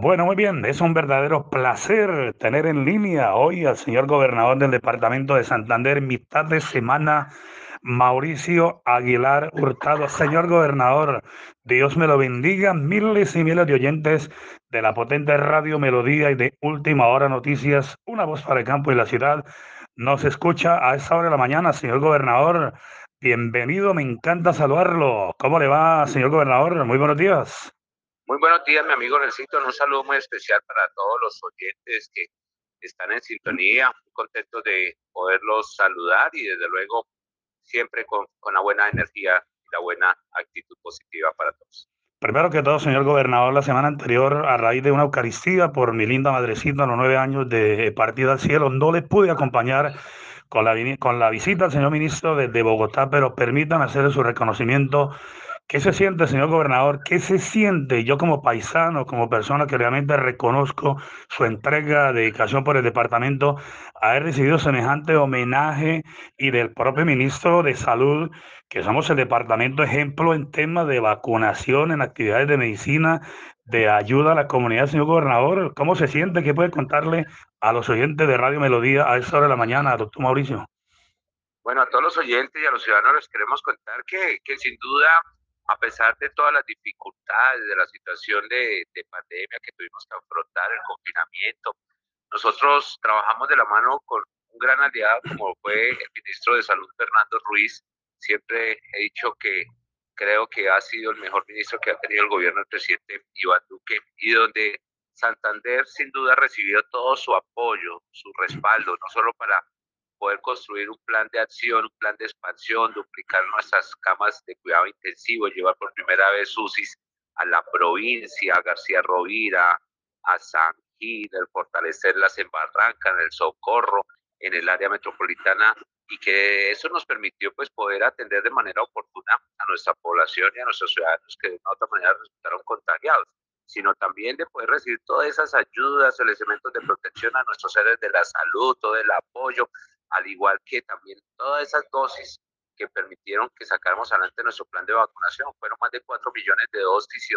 Bueno, muy bien, es un verdadero placer tener en línea hoy al señor gobernador del departamento de Santander, mitad de semana, Mauricio Aguilar Hurtado. Señor gobernador, Dios me lo bendiga, miles y miles de oyentes de la potente radio Melodía y de Última Hora Noticias, una voz para el campo y la ciudad. Nos escucha a esa hora de la mañana, señor gobernador. Bienvenido, me encanta saludarlo. ¿Cómo le va, señor gobernador? Muy buenos días. Muy buenos días, mi amigo Nelson. Un saludo muy especial para todos los oyentes que están en sintonía. Muy contentos de poderlos saludar y desde luego siempre con, con la buena energía y la buena actitud positiva para todos. Primero que todo, señor gobernador, la semana anterior, a raíz de una Eucaristía por mi linda madrecita a los nueve años de partida al cielo, no le pude acompañar con la, con la visita al señor ministro desde Bogotá, pero permítanme hacer su reconocimiento ¿Qué se siente, señor gobernador? ¿Qué se siente yo como paisano, como persona que realmente reconozco su entrega, dedicación por el departamento, haber recibido semejante homenaje y del propio ministro de Salud, que somos el departamento ejemplo en temas de vacunación, en actividades de medicina, de ayuda a la comunidad, señor gobernador? ¿Cómo se siente? ¿Qué puede contarle a los oyentes de Radio Melodía a esta hora de la mañana, doctor Mauricio? Bueno, a todos los oyentes y a los ciudadanos les queremos contar que, que sin duda a pesar de todas las dificultades de la situación de, pandemia que tuvimos que afrontar, el confinamiento, nosotros trabajamos de la mano con un gran aliado como fue el ministro de Salud Fernando Ruiz. Siempre he dicho que creo que ha sido el mejor ministro que ha tenido el gobierno del presidente Iván Duque y donde Santander sin duda ha recibido todo su apoyo, su respaldo, no solo para poder construir un plan de acción, un plan de expansión, duplicar nuestras camas de cuidado intensivo, llevar por primera vez UCIs a la provincia, a García Rovira, a San Gil, el fortalecerlas en Barranca, en el Socorro, en el área metropolitana y que eso nos permitió pues poder atender de manera oportuna a nuestra población y a nuestros ciudadanos que de otra manera resultaron contagiados, sino también de poder recibir todas esas ayudas, los elementos de protección a nuestros seres de la salud, todo el apoyo, al igual que también todas esas dosis que permitieron que sacáramos adelante nuestro plan de vacunación. Fueron más de 4 millones de dosis y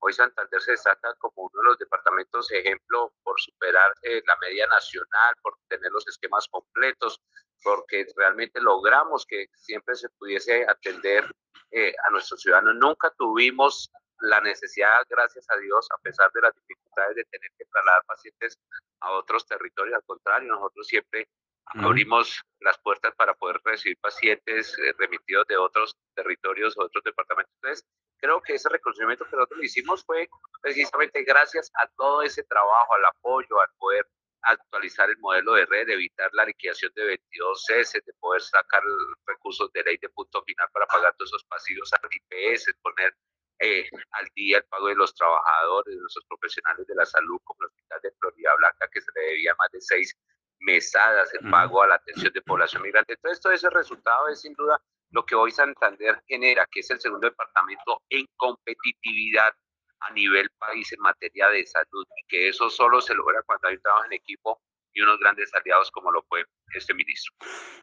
hoy Santander se destaca como uno de los departamentos ejemplo por superar eh, la media nacional, por tener los esquemas completos, porque realmente logramos que siempre se pudiese atender eh, a nuestros ciudadanos. Nunca tuvimos la necesidad, gracias a Dios, a pesar de las dificultades de tener que trasladar pacientes a otros territorios, al contrario, nosotros siempre abrimos las puertas para poder recibir pacientes eh, remitidos de otros territorios otros departamentos. Entonces, creo que ese reconocimiento que nosotros hicimos fue precisamente gracias a todo ese trabajo, al apoyo, al poder actualizar el modelo de red, evitar la liquidación de 22 C, de poder sacar recursos de ley de punto final para pagar todos esos pasivos al IPS, poner eh, al día el pago de los trabajadores, de nuestros profesionales de la salud, como el Hospital de Florida Blanca, que se le debía más de 6 mesadas en pago a la atención de población migrante. Entonces, todo ese resultado es sin duda lo que hoy Santander genera, que es el segundo departamento en competitividad a nivel país en materia de salud y que eso solo se logra cuando hay un trabajo en equipo y unos grandes aliados como lo fue este ministro.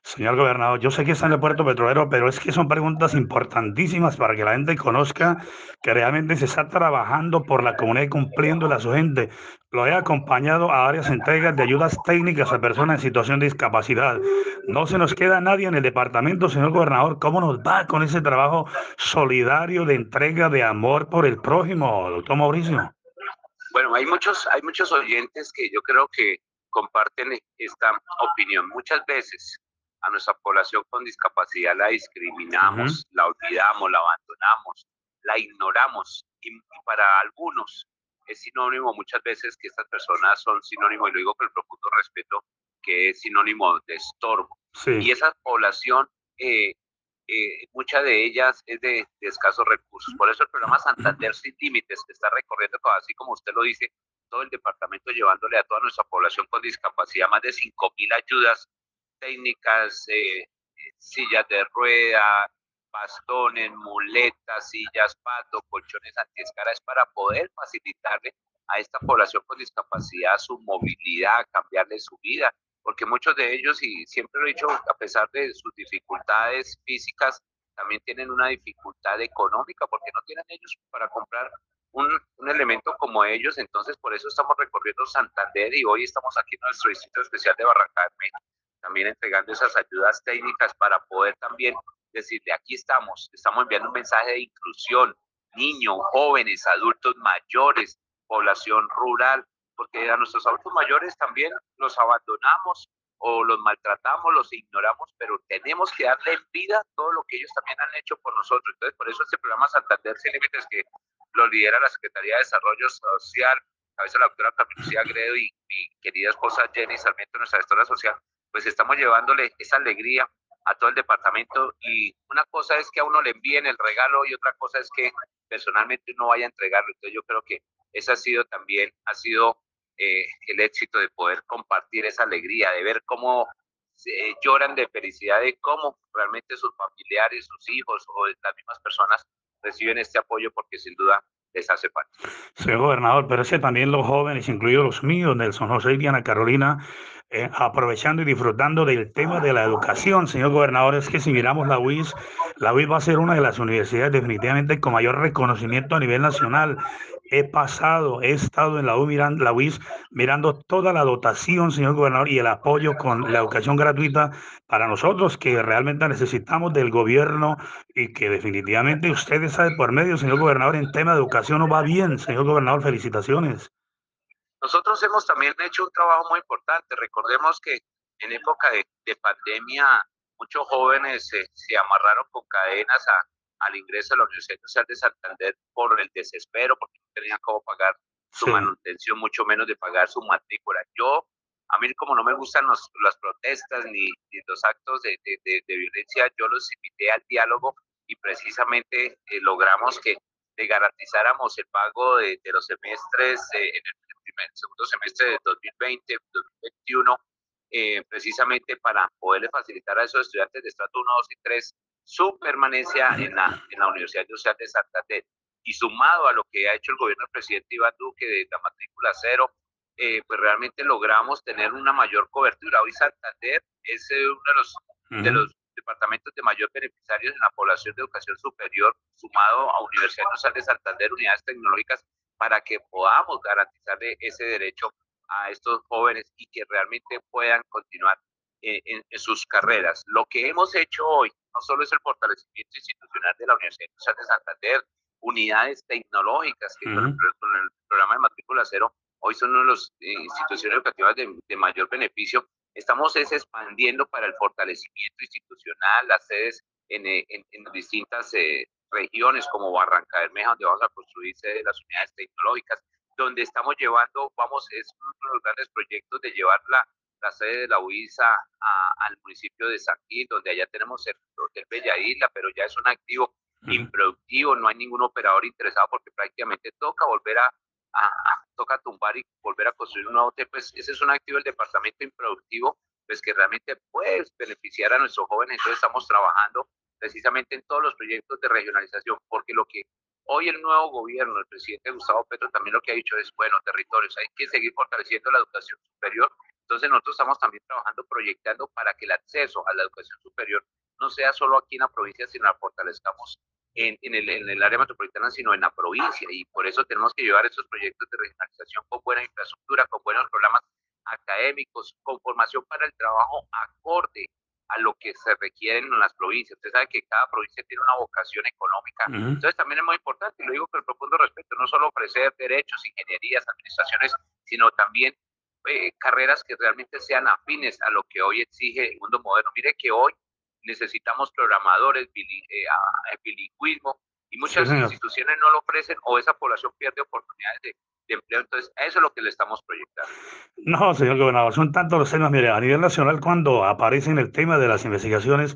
Señor gobernador, yo sé que está en el puerto petrolero, pero es que son preguntas importantísimas para que la gente conozca que realmente se está trabajando por la comunidad y cumpliendo a su gente. Lo he acompañado a varias entregas de ayudas técnicas a personas en situación de discapacidad. No se nos queda nadie en el departamento, señor gobernador. ¿Cómo nos va con ese trabajo solidario de entrega de amor por el prójimo, doctor Mauricio? Bueno, hay muchos, hay muchos oyentes que yo creo que comparten esta opinión. Muchas veces a nuestra población con discapacidad la discriminamos, la olvidamos, la abandonamos, la ignoramos y, para algunos es sinónimo muchas veces que estas personas son sinónimo, y lo digo con el profundo respeto, que es sinónimo de estorbo. Y esa población, eh, eh, mucha de ellas es de, de, escasos recursos. Por eso el programa Santander Sin Límites, que está recorriendo, así como usted lo dice, todo el departamento llevándole a toda nuestra población con discapacidad más de 5.000 ayudas técnicas, eh, sillas de rueda, bastones, muletas, sillas, pato, colchones antiescaras para poder facilitarle a esta población con discapacidad su movilidad, cambiarle su vida, porque muchos de ellos, y siempre lo he dicho, a pesar de sus dificultades físicas, también tienen una dificultad económica porque no tienen ellos para comprar un, un elemento como ellos, entonces por eso estamos recorriendo Santander y hoy estamos aquí en nuestro distrito especial de Barranca también entregando esas ayudas técnicas para poder también decirle, aquí estamos, estamos enviando un mensaje de inclusión, niños, jóvenes, adultos mayores, población rural, porque a nuestros adultos mayores también los abandonamos o los maltratamos, los ignoramos, pero tenemos que darle vida todo lo que ellos también han hecho por nosotros. Entonces, por eso este programa Santander Sin Límites, que lo lidera la Secretaría de Desarrollo Social, a veces la doctora Camila Gredo y mi querida esposa Jenny Sarmiento, nuestra gestora social, pues estamos llevándole esa alegría a todo el departamento y una cosa es que a uno le envíen el regalo y otra cosa es que personalmente uno vaya a entregarlo. Entonces yo creo que ese ha sido también, ha sido eh, el éxito de poder compartir esa alegría, de ver cómo lloran de felicidad, de cómo realmente sus familiares, sus hijos o las mismas personas reciben este apoyo porque sin duda les hace falta. Señor gobernador, pero ese también los jóvenes, incluidos los míos, Nelson José y Diana Carolina, eh, aprovechando y disfrutando del tema de la educación, señor gobernador, es que si miramos la UIS, la UIS va a ser una de las universidades definitivamente con mayor reconocimiento a nivel nacional he pasado, he estado en la, mirando, la UIS mirando toda la dotación, señor gobernador, y el apoyo con la educación gratuita para nosotros que realmente necesitamos del gobierno y que definitivamente ustedes saben por medio, señor gobernador, en tema de educación no va bien, señor gobernador, felicitaciones. Nosotros hemos también hecho un trabajo muy importante. Recordemos que en época de, pandemia muchos jóvenes se amarraron con cadenas a, al ingreso a la Universidad Social de Santander por el desespero, porque no tenían cómo pagar su manutención, mucho menos de pagar su matrícula. Yo, a mí como no me gustan las protestas ni, los actos de, violencia, yo los invité al diálogo y precisamente eh, logramos que le garantizáramos el pago de, los semestres eh, en el primer, segundo semestre de 2020, 2021, eh, precisamente para poderle facilitar a esos estudiantes de estrato 1, 2 y 3 su permanencia en la, en la Universidad Social de Santander. Y sumado a lo que ha hecho el gobierno del presidente Iván Duque de la matrícula cero, eh, pues realmente logramos tener una mayor cobertura. Hoy Santander es eh, uno de los, de los departamentos de mayor beneficiarios en la población de educación superior, sumado a Universidad Nacional de Santander, unidades tecnológicas, para que podamos garantizarle ese derecho a estos jóvenes y que realmente puedan continuar eh, en, sus carreras. Lo que hemos hecho hoy no solo es el fortalecimiento institucional de la Universidad de Santander, unidades tecnológicas que con, el, programa de matrícula cero hoy son una de las eh, instituciones educativas de, mayor beneficio. Estamos es expandiendo para el fortalecimiento institucional, las sedes en, eh, distintas regiones como Barranca Bermeja, donde vamos a construir de las unidades tecnológicas, donde estamos llevando, vamos, es uno de los grandes proyectos de llevar la, la sede de la UISA al municipio de San Gil, donde allá tenemos el Hotel Bella Isla, pero ya es un activo improductivo, no hay ningún operador interesado porque prácticamente toca volver a, toca tumbar y volver a construir un nuevo hotel, pues ese es un activo del departamento improductivo, pues que realmente puede beneficiar a nuestros jóvenes, entonces estamos trabajando precisamente en todos los proyectos de regionalización, porque lo que hoy el nuevo gobierno, el presidente Gustavo Petro también lo que ha dicho es, bueno, territorios, hay que seguir fortaleciendo la educación superior, entonces nosotros estamos también trabajando, proyectando para que el acceso a la educación superior no sea solo aquí en la provincia, sino la fortalezcamos en, en, el, en el área metropolitana, sino en la provincia. Y por eso tenemos que llevar esos proyectos de regionalización con buena infraestructura, con buenos programas académicos, con formación para el trabajo acorde a lo que se requieren en las provincias. Usted sabe que cada provincia tiene una vocación económica. Entonces también es muy importante, y lo digo con profundo respeto, no solo ofrecer derechos, ingenierías, administraciones, sino también eh, carreras que realmente sean afines a lo que hoy exige el mundo moderno. Mire que hoy necesitamos programadores, eh, bilingüismo, y muchas instituciones no lo ofrecen o esa población pierde oportunidades de, empleo. Entonces, eso es lo que le estamos proyectando. No, señor gobernador, son tantos los temas. Mire, a nivel nacional, cuando aparece en el tema de las investigaciones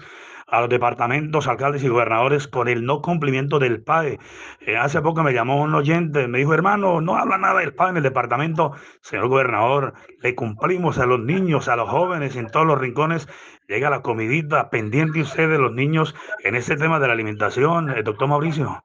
a los departamentos, alcaldes y gobernadores con el no cumplimiento del PAE. Eh, hace poco me llamó un oyente, me dijo, hermano, no habla nada del PAE en el departamento. Señor gobernador, le cumplimos a los niños, a los jóvenes en todos los rincones. Llega la comidita pendiente usted de los niños en ese tema de la alimentación, eh, doctor Mauricio.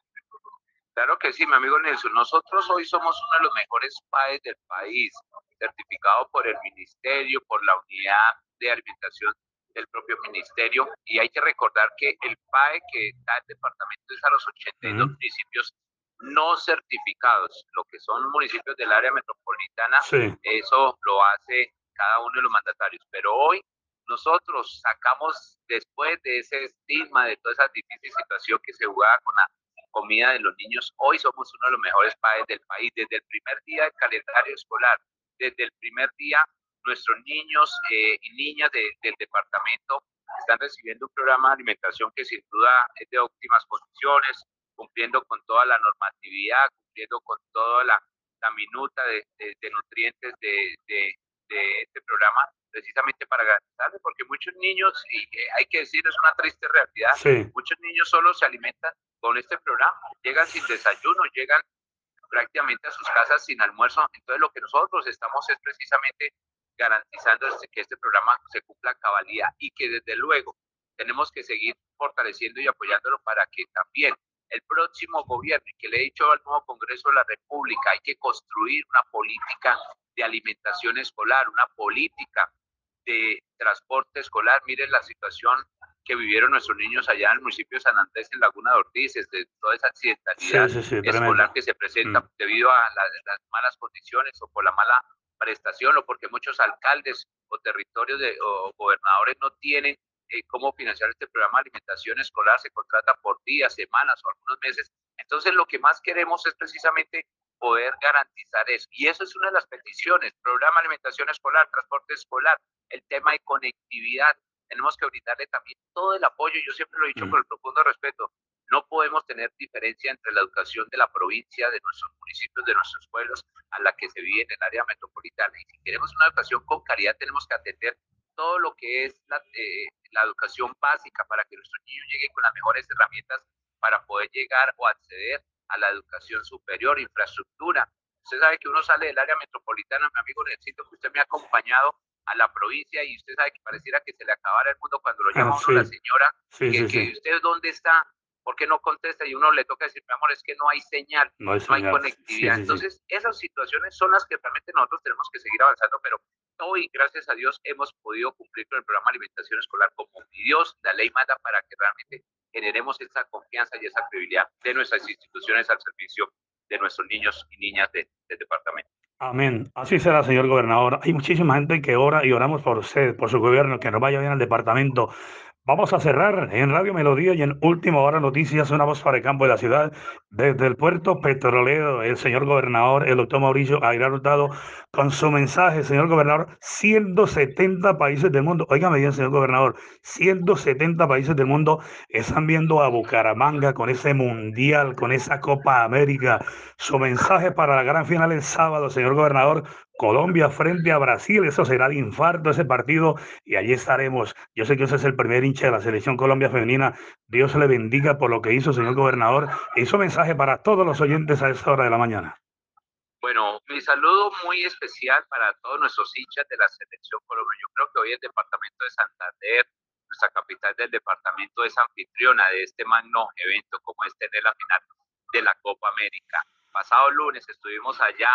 Claro que sí, mi amigo Nelson. Nosotros hoy somos uno de los mejores PAEs del país, certificado por el Ministerio, por la Unidad de Alimentación del propio ministerio. Y hay que recordar que el PAE que da el departamento es a los 82 municipios no certificados, lo que son municipios del área metropolitana, eso lo hace cada uno de los mandatarios. Pero hoy nosotros sacamos después de ese estigma, de toda esa difícil situación que se jugaba con la comida de los niños, hoy somos uno de los mejores padres del país. Desde el primer día del calendario escolar, desde el primer día, nuestros niños eh, y niñas del departamento están recibiendo un programa de alimentación que sin duda es de óptimas condiciones, cumpliendo con toda la normatividad, cumpliendo con toda la, minuta de, nutrientes de, este programa, precisamente para garantizarle, porque muchos niños, y eh, hay que decir, es una triste realidad, muchos niños solo se alimentan con este programa, llegan sin desayuno, llegan prácticamente a sus casas sin almuerzo, entonces lo que nosotros estamos es precisamente garantizando que este programa se cumpla a cabalidad y que desde luego tenemos que seguir fortaleciendo y apoyándolo para que también el próximo gobierno, y que le he dicho al nuevo Congreso de la República, hay que construir una política de alimentación escolar, una política de transporte escolar. Miren la situación que vivieron nuestros niños allá en el municipio de San Andrés, en Laguna de Ortiz, de toda esa accidentalidad escolar que se presenta mm. debido a las malas condiciones o por la mala prestación o porque muchos alcaldes o territorios de, o gobernadores no tienen eh, cómo financiar este programa de alimentación escolar, se contrata por días, semanas o algunos meses. Entonces lo que más queremos es precisamente poder garantizar eso. Y eso es una de las peticiones, programa de alimentación escolar, transporte escolar, el tema de conectividad. Tenemos que brindarle también todo el apoyo, yo siempre lo he dicho mm. con el profundo respeto, no podemos tener diferencia entre la educación de la provincia, de nuestros municipios, de nuestros pueblos, a la que se vive en el área metropolitana. Y si queremos una educación con calidad, tenemos que atender todo lo que es la, eh, la educación básica para que nuestros niños lleguen con las mejores herramientas para poder llegar o acceder a la educación superior, infraestructura. Usted sabe que uno sale del área metropolitana, mi amigo necesito que usted me ha acompañado a la provincia y usted sabe que pareciera que se le acabara el mundo cuando lo llama ah, uno la señora, que, usted dónde está, ¿por qué no contesta? Y uno le toca decir, mi amor, es que no hay señal, no hay, no hay conectividad. Entonces, esas situaciones son las que realmente nosotros tenemos que seguir avanzando, pero hoy, gracias a Dios, hemos podido cumplir con el programa de alimentación escolar como Dios, la ley manda para que realmente generemos esa confianza y esa credibilidad de nuestras instituciones al servicio de nuestros niños y niñas del departamento. Amén. Así será, señor gobernador. Hay muchísima gente que ora y oramos por usted, por su gobierno, que nos vaya bien al departamento. Vamos a cerrar en Radio Melodía y en Última Hora Noticias, una voz para el campo de la ciudad, desde el puerto petrolero, el señor gobernador, el doctor Mauricio Aguilar Hurtado, con su mensaje, señor gobernador, 170 países del mundo, óigame bien, señor gobernador, 170 países del mundo están viendo a Bucaramanga con ese mundial, con esa Copa América. Su mensaje para la gran final el sábado, señor gobernador, Colombia frente a Brasil, eso será de infarto ese partido y allí estaremos. Yo sé que ese es el primer hincha de la selección Colombia femenina. Dios le bendiga por lo que hizo, señor gobernador. Hizo mensaje para todos los oyentes a esta hora de la mañana. Bueno, mi saludo muy especial para todos nuestros hinchas de la selección Colombia. Yo creo que hoy el departamento de Santander, nuestra capital del departamento, es anfitriona de este magno evento como este de la final de la Copa América. Pasado lunes estuvimos allá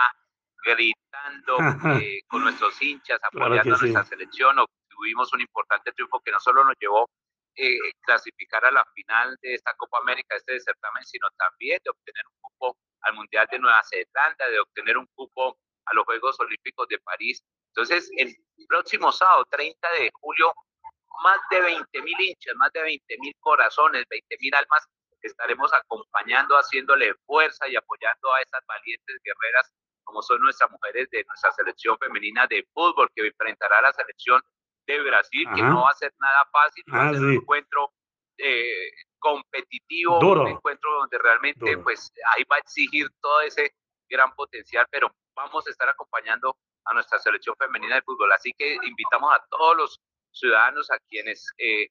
gritando eh, con nuestros hinchas, apoyando a nuestra selección. Obtuvimos un importante triunfo que no solo nos llevó eh, clasificar a la final de esta Copa América, este certamen, sino también de obtener un cupo al Mundial de Nueva Zelanda, de obtener un cupo a los Juegos Olímpicos de París. Entonces, el próximo sábado, 30 de julio, más de 20 mil hinchas, más de 20 mil corazones, 20 mil almas, estaremos acompañando, haciéndole fuerza y apoyando a esas valientes guerreras como son nuestras mujeres de nuestra selección femenina de fútbol, que enfrentará a la selección de Brasil, que no va a ser nada fácil, va a ah, ser un encuentro eh, competitivo, un encuentro donde realmente pues ahí va a exigir todo ese gran potencial, pero vamos a estar acompañando a nuestra selección femenina de fútbol. Así que invitamos a todos los ciudadanos, a quienes eh,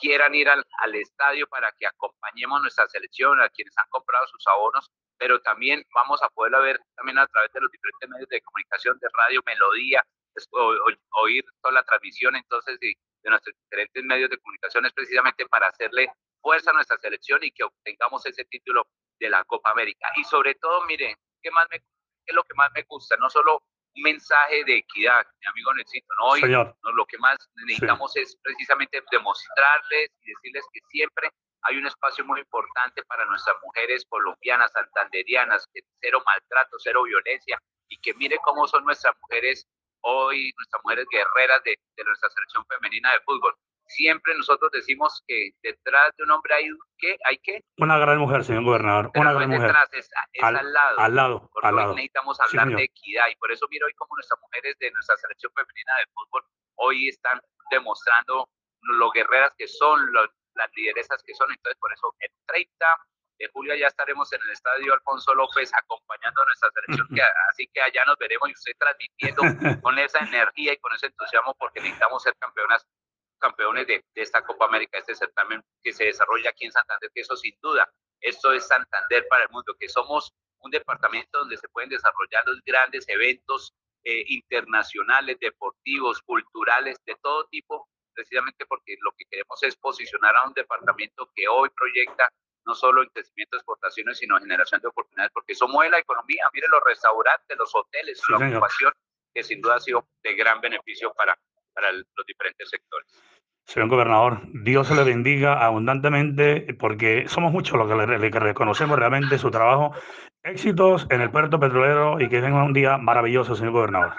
quieran ir al, al, estadio para que acompañemos nuestra selección, a quienes han comprado sus abonos, pero también vamos a poderla ver también a través de los diferentes medios de comunicación, de radio, melodía, oír toda la transmisión entonces de, nuestros diferentes medios de comunicación es precisamente para hacerle fuerza a nuestra selección y que obtengamos ese título de la Copa América. Y sobre todo, miren, ¿qué, más me, qué es lo que más me gusta? No solo un mensaje de equidad, mi amigo Necesito, ¿no? Hoy no, lo que más necesitamos es precisamente demostrarles y decirles que siempre hay un espacio muy importante para nuestras mujeres colombianas, santanderianas, cero maltrato, cero violencia, y que mire cómo son nuestras mujeres hoy, nuestras mujeres guerreras de, de nuestra selección femenina de fútbol siempre nosotros decimos que detrás de un hombre hay que hay que una gran mujer señor gobernador una gran mujer. detrás, es, al, lado. al lado porque al hoy lado. necesitamos hablar de equidad y por eso miro hoy como nuestras mujeres de nuestra selección femenina de fútbol hoy están demostrando lo guerreras que son las lideresas que son. Entonces por eso el 30 de julio ya estaremos en el estadio Alfonso López acompañando a nuestra selección, que, así que allá nos veremos y usted transmitiendo con esa energía y con ese entusiasmo porque necesitamos ser campeonas campeones de, esta Copa América, este certamen que se desarrolla aquí en Santander, que eso sin duda, esto es Santander para el mundo, que somos un departamento donde se pueden desarrollar los grandes eventos eh, internacionales, deportivos, culturales, de todo tipo, precisamente porque lo que queremos es posicionar a un departamento que hoy proyecta no solo en crecimiento de exportaciones, sino en generación de oportunidades, porque eso mueve la economía. Miren los restaurantes, los hoteles, la ocupación, que sin duda ha sido de gran beneficio para, para los diferentes sectores. Señor gobernador, Dios se le bendiga abundantemente porque somos muchos los que le, reconocemos realmente su trabajo. Éxitos en el puerto petrolero y que tenga un día maravilloso, señor gobernador.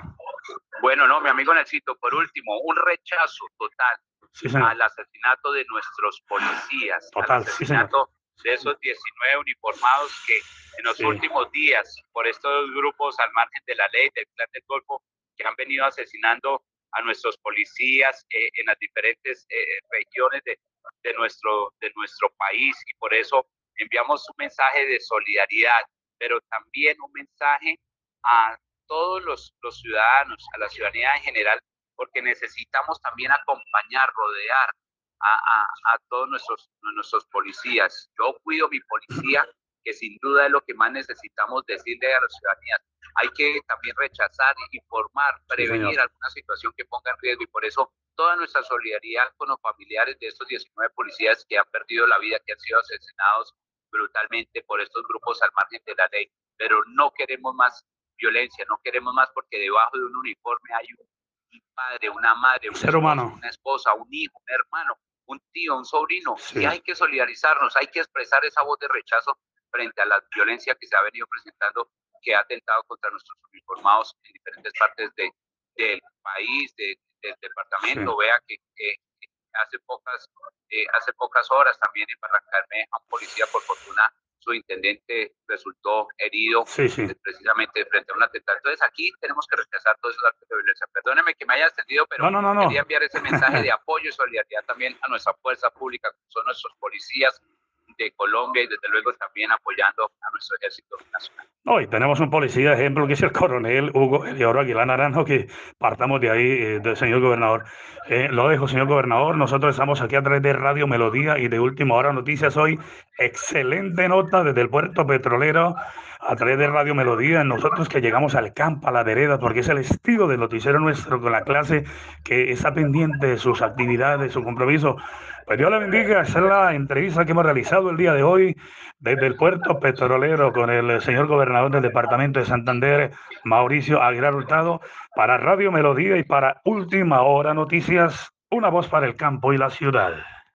Bueno, no, mi amigo Necito, por último, un rechazo total al asesinato de nuestros policías, total, al asesinato de esos 19 uniformados que en los últimos días, por estos grupos al margen de la ley del plan del Golfo, que han venido asesinando a nuestros policías eh, en las diferentes eh, regiones de, de, nuestro, de nuestro país y por eso enviamos un mensaje de solidaridad, pero también un mensaje a todos los, los ciudadanos, a la ciudadanía en general, porque necesitamos también acompañar, rodear a, a, a, todos nuestros, nuestros policías. Yo cuido mi policía, que sin duda es lo que más necesitamos decirle a la ciudadanía hay que también rechazar, informar, prevenir alguna situación que ponga en riesgo y por eso toda nuestra solidaridad con los familiares de estos 19 policías que han perdido la vida, que han sido asesinados brutalmente por estos grupos al margen de la ley. Pero no queremos más violencia, no queremos más porque debajo de un uniforme hay un, padre, una madre, una esposa, un hijo, un hermano, un tío, un sobrino. Y hay que solidarizarnos, hay que expresar esa voz de rechazo frente a la violencia que se ha venido presentando que ha atentado contra nuestros uniformados en diferentes partes de, del país, del departamento. Vea que, hace pocas eh, hace pocas horas también en Barrancarme a un policía, por fortuna, su intendente resultó herido eh, precisamente frente a un atentado. Entonces aquí tenemos que rechazar todos esos actos de violencia. Perdóneme que me haya extendido, pero quería enviar ese mensaje de apoyo y solidaridad también a nuestra fuerza pública, que son nuestros policías, de Colombia y desde luego también apoyando a nuestro ejército nacional. Hoy tenemos un policía ejemplo que es el coronel Hugo Elioro Aguilar Naranjo, que partamos de ahí, eh, del señor gobernador. Eh, lo dejo, señor gobernador. Nosotros estamos aquí a través de Radio Melodía y de Última Hora Noticias hoy. Excelente nota desde el puerto petrolero a través de Radio Melodía. Nosotros que llegamos al campo, a la vereda, porque es el estilo del noticiero nuestro con la clase que está pendiente de sus actividades, de su compromiso. Pues Dios le bendiga. Esa es la entrevista que hemos realizado el día de hoy desde el puerto petrolero con el señor gobernador del departamento de Santander, Mauricio Aguilar Hurtado, para Radio Melodía y para Última Hora Noticias, una voz para el campo y la ciudad.